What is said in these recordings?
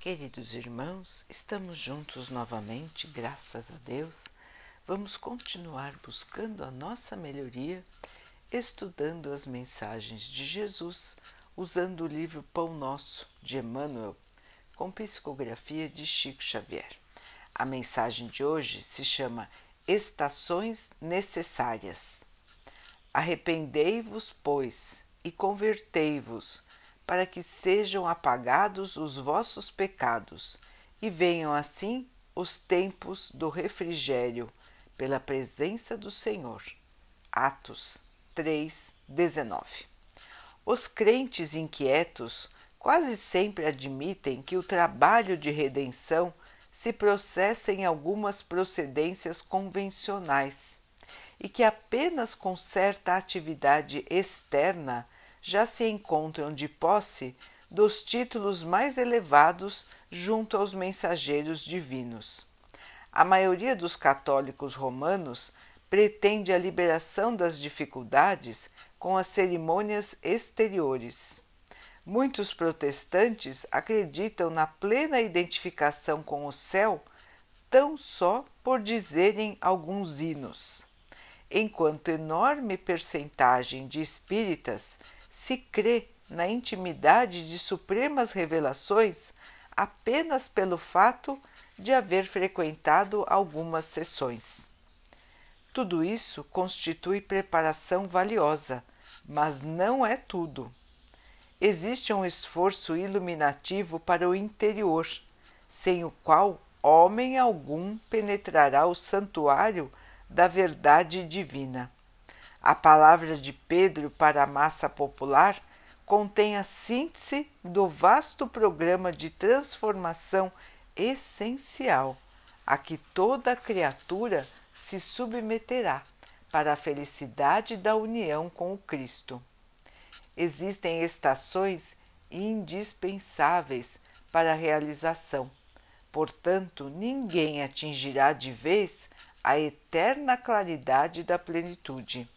Queridos irmãos, estamos juntos novamente, graças a Deus. Vamos continuar buscando a nossa melhoria, estudando as mensagens de Jesus, usando o livro Pão Nosso de Emmanuel, com psicografia de Chico Xavier. A mensagem de hoje se chama Estações Necessárias. Arrependei-vos, pois, e convertei-vos para que sejam apagados os vossos pecados e venham assim os tempos do refrigério pela presença do Senhor. Atos 3, 19. Os crentes inquietos quase sempre admitem que o trabalho de redenção se processa em algumas procedências convencionais e que apenas com certa atividade externa já se encontram de posse dos títulos mais elevados junto aos mensageiros divinos. A maioria dos católicos romanos pretende a liberação das dificuldades com as cerimônias exteriores. Muitos protestantes acreditam na plena identificação com o céu tão só por dizerem alguns hinos, enquanto enorme percentagem de espíritas se crê na intimidade de supremas revelações apenas pelo fato de haver frequentado algumas sessões. Tudo isso constitui preparação valiosa, mas não é tudo. Existe um esforço iluminativo para o interior, sem o qual homem algum penetrará o santuário da verdade divina. A palavra de Pedro para a massa popular contém a síntese do vasto programa de transformação essencial a que toda criatura se submeterá para a felicidade da união com o Cristo. Existem estações indispensáveis para a realização. Portanto, ninguém atingirá de vez a eterna claridade da plenitude.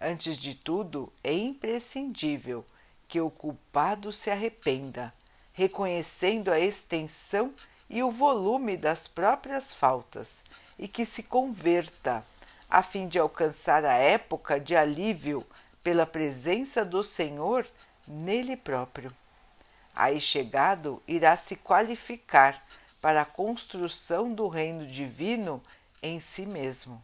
Antes de tudo, é imprescindível que o culpado se arrependa, reconhecendo a extensão e o volume das próprias faltas, e que se converta, a fim de alcançar a época de alívio pela presença do Senhor nele próprio. Aí chegado, irá se qualificar para a construção do reino divino em si mesmo.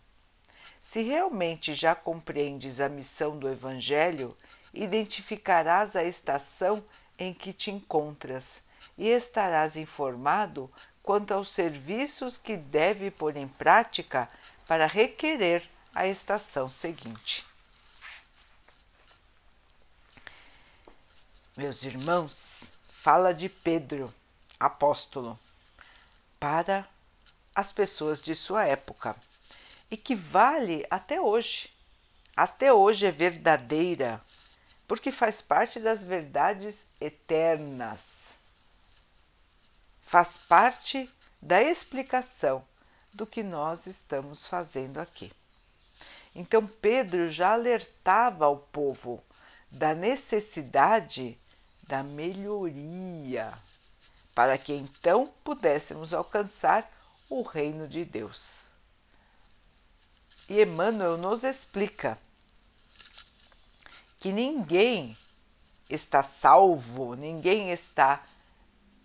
Se realmente já compreendes a missão do Evangelho, identificarás a estação em que te encontras e estarás informado quanto aos serviços que deve pôr em prática para requerer a estação seguinte. Meus irmãos, fala de Pedro, apóstolo, para as pessoas de sua época e que vale até hoje. Até hoje é verdadeira, porque faz parte das verdades eternas. Faz parte da explicação do que nós estamos fazendo aqui. Então, Pedro já alertava ao povo da necessidade da melhoria, para que então pudéssemos alcançar o reino de Deus. E Emmanuel nos explica que ninguém está salvo, ninguém está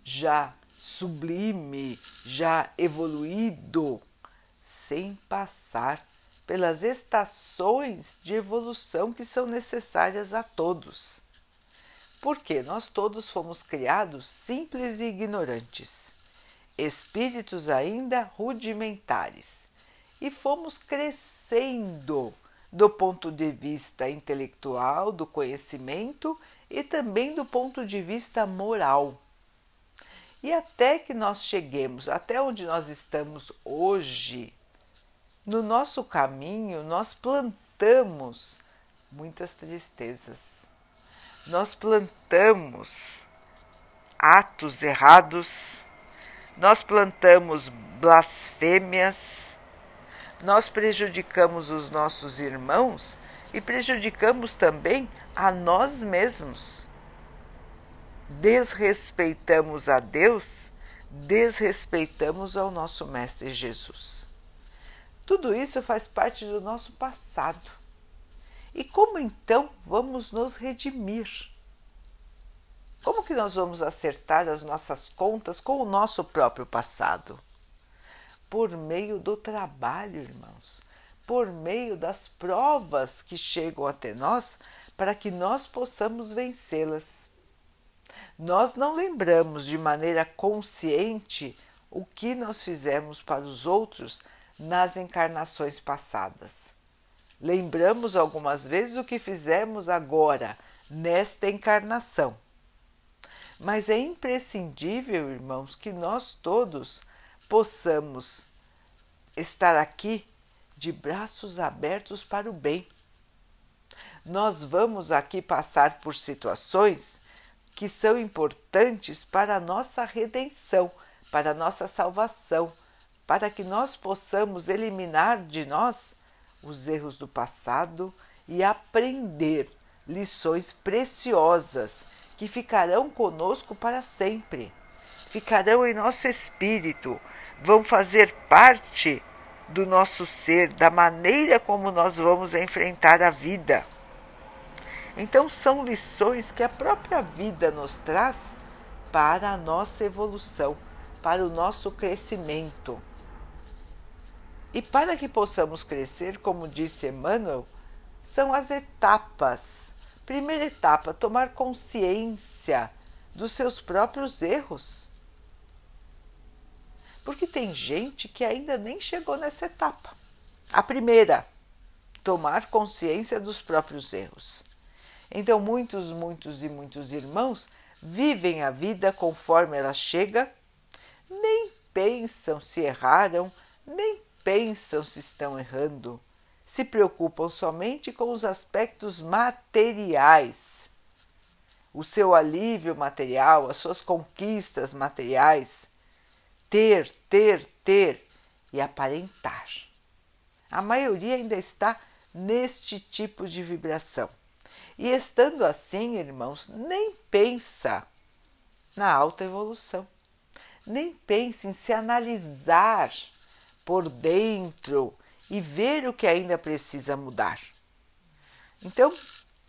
já sublime, já evoluído, sem passar pelas estações de evolução que são necessárias a todos. Porque nós todos fomos criados simples e ignorantes, espíritos ainda rudimentares e fomos crescendo do ponto de vista intelectual, do conhecimento e também do ponto de vista moral. E até que nós cheguemos até onde nós estamos hoje, no nosso caminho nós plantamos muitas tristezas. Nós plantamos atos errados, nós plantamos blasfêmias, nós prejudicamos os nossos irmãos e prejudicamos também a nós mesmos. desrespeitamos a Deus, desrespeitamos ao nosso Mestre Jesus. Tudo isso faz parte do nosso passado. E como então vamos nos redimir? Como que nós vamos acertar as nossas contas com o nosso próprio passado? Por meio do trabalho, irmãos, por meio das provas que chegam até nós para que nós possamos vencê-las. Nós não lembramos de maneira consciente o que nós fizemos para os outros nas encarnações passadas. Lembramos algumas vezes o que fizemos agora, nesta encarnação. Mas é imprescindível, irmãos, que nós todos possamos estar aqui de braços abertos para o bem. Nós vamos aqui passar por situações que são importantes para a nossa redenção, para a nossa salvação, para que nós possamos eliminar de nós os erros do passado e aprender lições preciosas que ficarão conosco para sempre, ficarão em nosso espírito, vão fazer parte do nosso ser, da maneira como nós vamos enfrentar a vida. Então, são lições que a própria vida nos traz para a nossa evolução, para o nosso crescimento. E para que possamos crescer, como disse Emmanuel, são as etapas Primeira etapa: tomar consciência dos seus próprios erros. Porque tem gente que ainda nem chegou nessa etapa. A primeira, tomar consciência dos próprios erros. Então, muitos, muitos e muitos irmãos vivem a vida conforme ela chega, nem pensam se erraram, nem pensam se estão errando se preocupam somente com os aspectos materiais, o seu alívio material, as suas conquistas materiais, ter, ter, ter e aparentar. A maioria ainda está neste tipo de vibração. E estando assim, irmãos, nem pensa na alta evolução, nem pensa em se analisar por dentro e ver o que ainda precisa mudar. Então,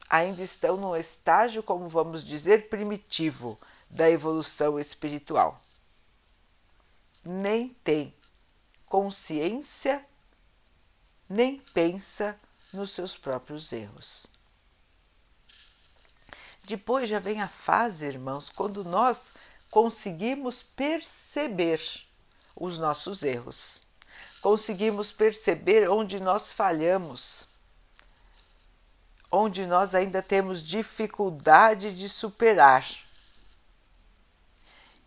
ainda estão no estágio, como vamos dizer, primitivo da evolução espiritual. Nem tem consciência, nem pensa nos seus próprios erros. Depois já vem a fase, irmãos, quando nós conseguimos perceber os nossos erros conseguimos perceber onde nós falhamos, onde nós ainda temos dificuldade de superar.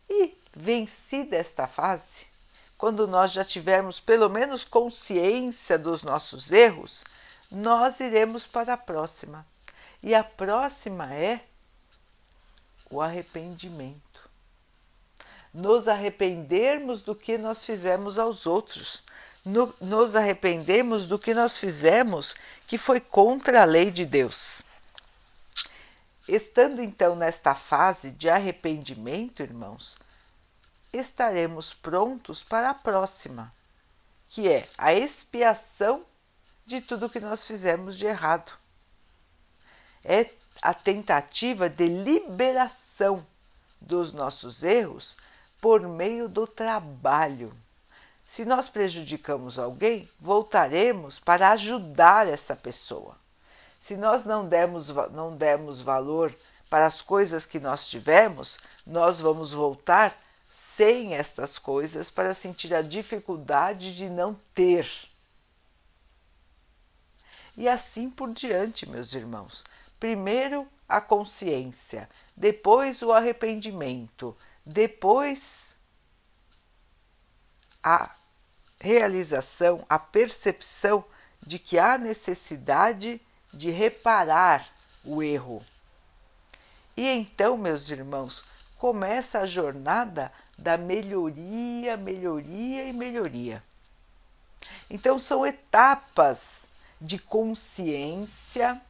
E vencida esta fase, quando nós já tivermos pelo menos consciência dos nossos erros, nós iremos para a próxima. E a próxima é o arrependimento. Nos arrependermos do que nós fizemos aos outros, no, nos arrependemos do que nós fizemos que foi contra a lei de Deus. Estando então nesta fase de arrependimento, irmãos, estaremos prontos para a próxima, que é a expiação de tudo que nós fizemos de errado. É a tentativa de liberação dos nossos erros por meio do trabalho se nós prejudicamos alguém, voltaremos para ajudar essa pessoa. Se nós não demos, não demos valor para as coisas que nós tivemos, nós vamos voltar sem essas coisas para sentir a dificuldade de não ter. E assim por diante, meus irmãos. Primeiro a consciência, depois o arrependimento, depois a realização, a percepção de que há necessidade de reparar o erro. E então, meus irmãos, começa a jornada da melhoria, melhoria e melhoria. Então, são etapas de consciência,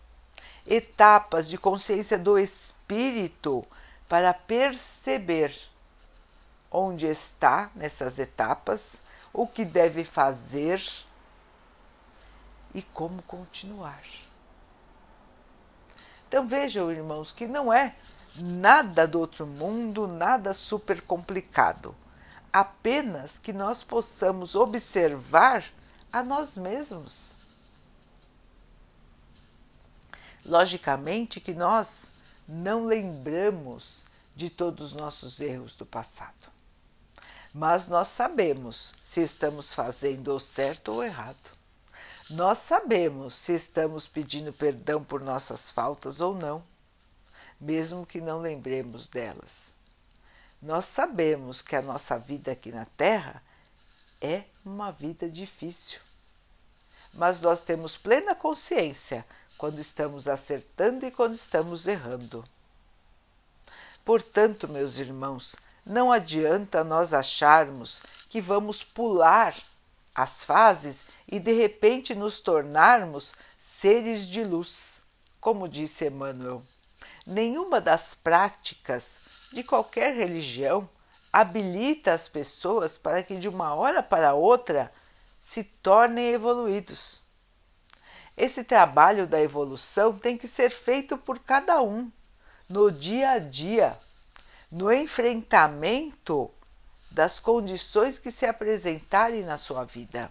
etapas de consciência do espírito para perceber onde está nessas etapas, o que deve fazer e como continuar. Então vejam, irmãos, que não é nada do outro mundo, nada super complicado. Apenas que nós possamos observar a nós mesmos. Logicamente que nós não lembramos de todos os nossos erros do passado, mas nós sabemos se estamos fazendo o certo ou errado. Nós sabemos se estamos pedindo perdão por nossas faltas ou não, mesmo que não lembremos delas. Nós sabemos que a nossa vida aqui na Terra é uma vida difícil, mas nós temos plena consciência quando estamos acertando e quando estamos errando. Portanto, meus irmãos, não adianta nós acharmos que vamos pular as fases e de repente nos tornarmos seres de luz, como disse Emmanuel. Nenhuma das práticas de qualquer religião habilita as pessoas para que de uma hora para outra se tornem evoluídos. Esse trabalho da evolução tem que ser feito por cada um, no dia a dia, no enfrentamento das condições que se apresentarem na sua vida,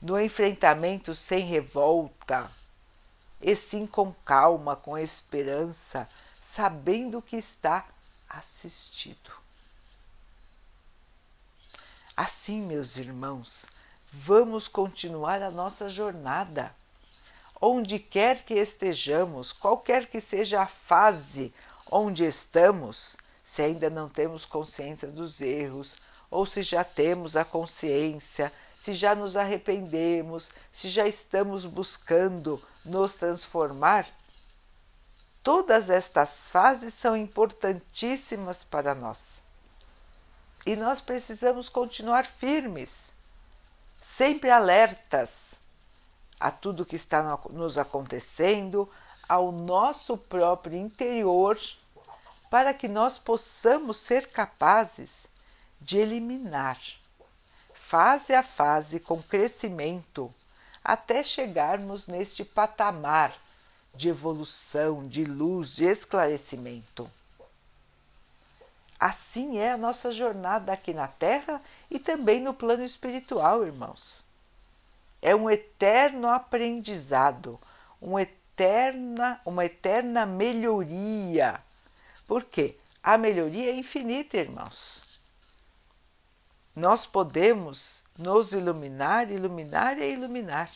no enfrentamento sem revolta, e sim com calma, com esperança, sabendo que está assistido. Assim, meus irmãos, vamos continuar a nossa jornada. Onde quer que estejamos, qualquer que seja a fase onde estamos, se ainda não temos consciência dos erros, ou se já temos a consciência, se já nos arrependemos, se já estamos buscando nos transformar, todas estas fases são importantíssimas para nós. E nós precisamos continuar firmes, sempre alertas a tudo que está nos acontecendo, ao nosso próprio interior para que nós possamos ser capazes de eliminar, fase a fase, com crescimento, até chegarmos neste patamar de evolução, de luz, de esclarecimento. Assim é a nossa jornada aqui na Terra e também no plano espiritual, irmãos. É um eterno aprendizado, um eterna, uma eterna melhoria por quê? A melhoria é infinita, irmãos. Nós podemos nos iluminar, iluminar e iluminar.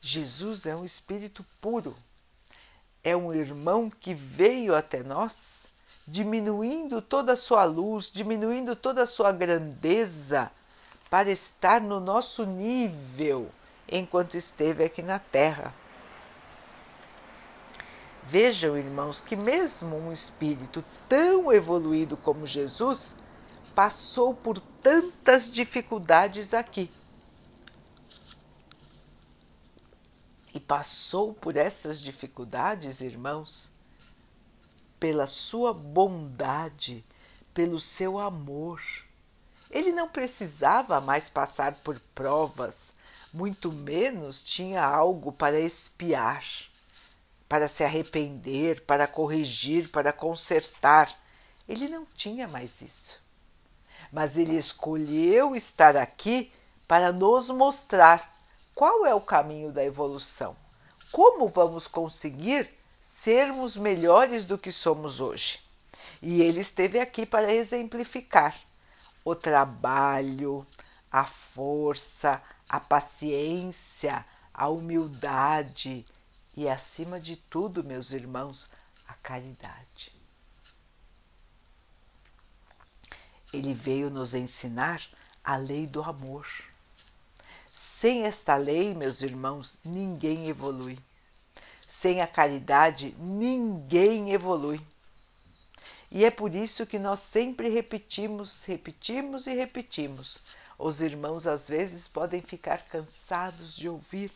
Jesus é um espírito puro. É um irmão que veio até nós, diminuindo toda a sua luz, diminuindo toda a sua grandeza, para estar no nosso nível enquanto esteve aqui na Terra. Vejam, irmãos, que mesmo um espírito tão evoluído como Jesus passou por tantas dificuldades aqui. E passou por essas dificuldades, irmãos, pela sua bondade, pelo seu amor. Ele não precisava mais passar por provas, muito menos tinha algo para espiar para se arrepender, para corrigir, para consertar. Ele não tinha mais isso. Mas ele escolheu estar aqui para nos mostrar qual é o caminho da evolução. Como vamos conseguir sermos melhores do que somos hoje? E ele esteve aqui para exemplificar o trabalho, a força, a paciência, a humildade, e, acima de tudo, meus irmãos, a caridade. Ele veio nos ensinar a lei do amor. Sem esta lei, meus irmãos, ninguém evolui. Sem a caridade, ninguém evolui. E é por isso que nós sempre repetimos, repetimos e repetimos. Os irmãos às vezes podem ficar cansados de ouvir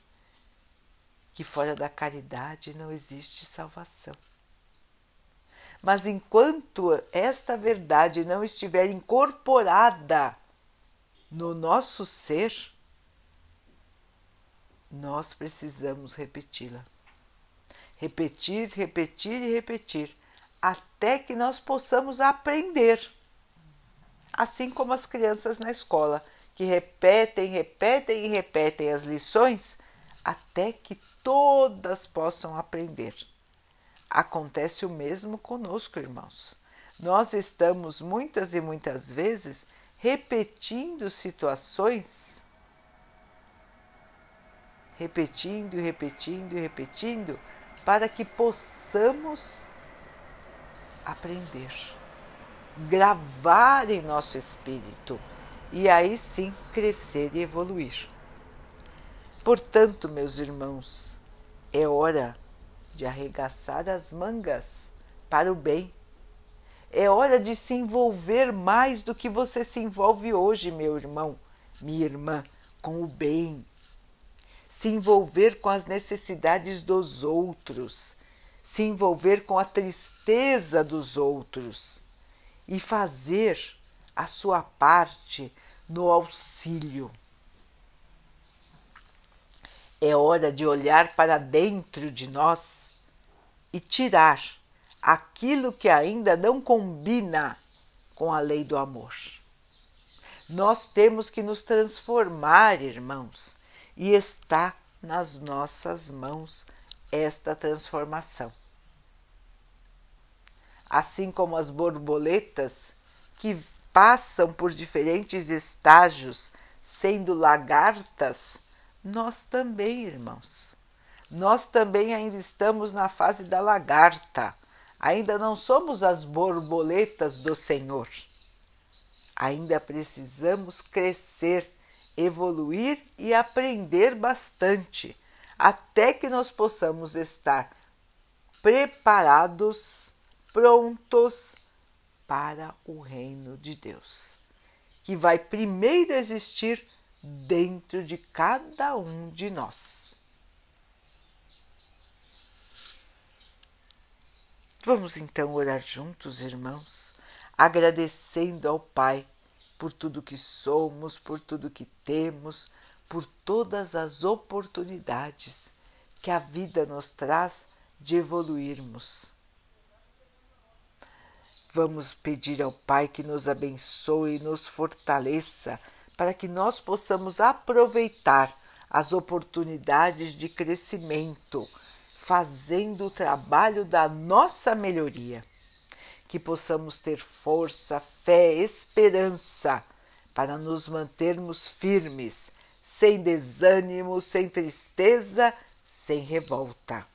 que fora da caridade não existe salvação. Mas enquanto esta verdade não estiver incorporada no nosso ser, nós precisamos repeti-la. Repetir, repetir e repetir, até que nós possamos aprender. Assim como as crianças na escola, que repetem, repetem e repetem as lições até que todas possam aprender. Acontece o mesmo conosco, irmãos. Nós estamos muitas e muitas vezes repetindo situações, repetindo repetindo repetindo, para que possamos aprender, gravar em nosso espírito e aí sim crescer e evoluir. Portanto, meus irmãos, é hora de arregaçar as mangas para o bem. É hora de se envolver mais do que você se envolve hoje, meu irmão, minha irmã, com o bem. Se envolver com as necessidades dos outros, se envolver com a tristeza dos outros e fazer a sua parte no auxílio. É hora de olhar para dentro de nós e tirar aquilo que ainda não combina com a lei do amor. Nós temos que nos transformar, irmãos, e está nas nossas mãos esta transformação. Assim como as borboletas que passam por diferentes estágios, sendo lagartas, nós também, irmãos. Nós também ainda estamos na fase da lagarta. Ainda não somos as borboletas do Senhor. Ainda precisamos crescer, evoluir e aprender bastante, até que nós possamos estar preparados, prontos para o reino de Deus, que vai primeiro existir dentro de cada um de nós. Vamos então orar juntos, irmãos, agradecendo ao Pai por tudo que somos, por tudo que temos, por todas as oportunidades que a vida nos traz de evoluirmos Vamos pedir ao Pai que nos abençoe e nos fortaleça para que nós possamos aproveitar as oportunidades de crescimento, fazendo o trabalho da nossa melhoria. Que possamos ter força, fé, esperança para nos mantermos firmes, sem desânimo, sem tristeza, sem revolta.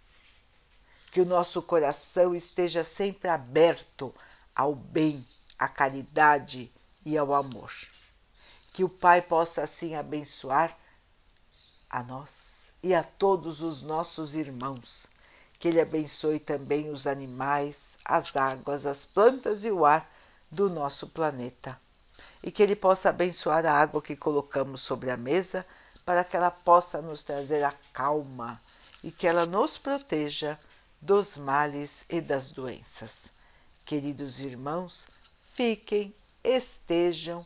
Que o nosso coração esteja sempre aberto ao bem, à caridade e ao amor. Que o Pai possa assim abençoar a nós e a todos os nossos irmãos. Que Ele abençoe também os animais, as águas, as plantas e o ar do nosso planeta. E que Ele possa abençoar a água que colocamos sobre a mesa para que ela possa nos trazer a calma e que ela nos proteja dos males e das doenças. Queridos irmãos, fiquem, estejam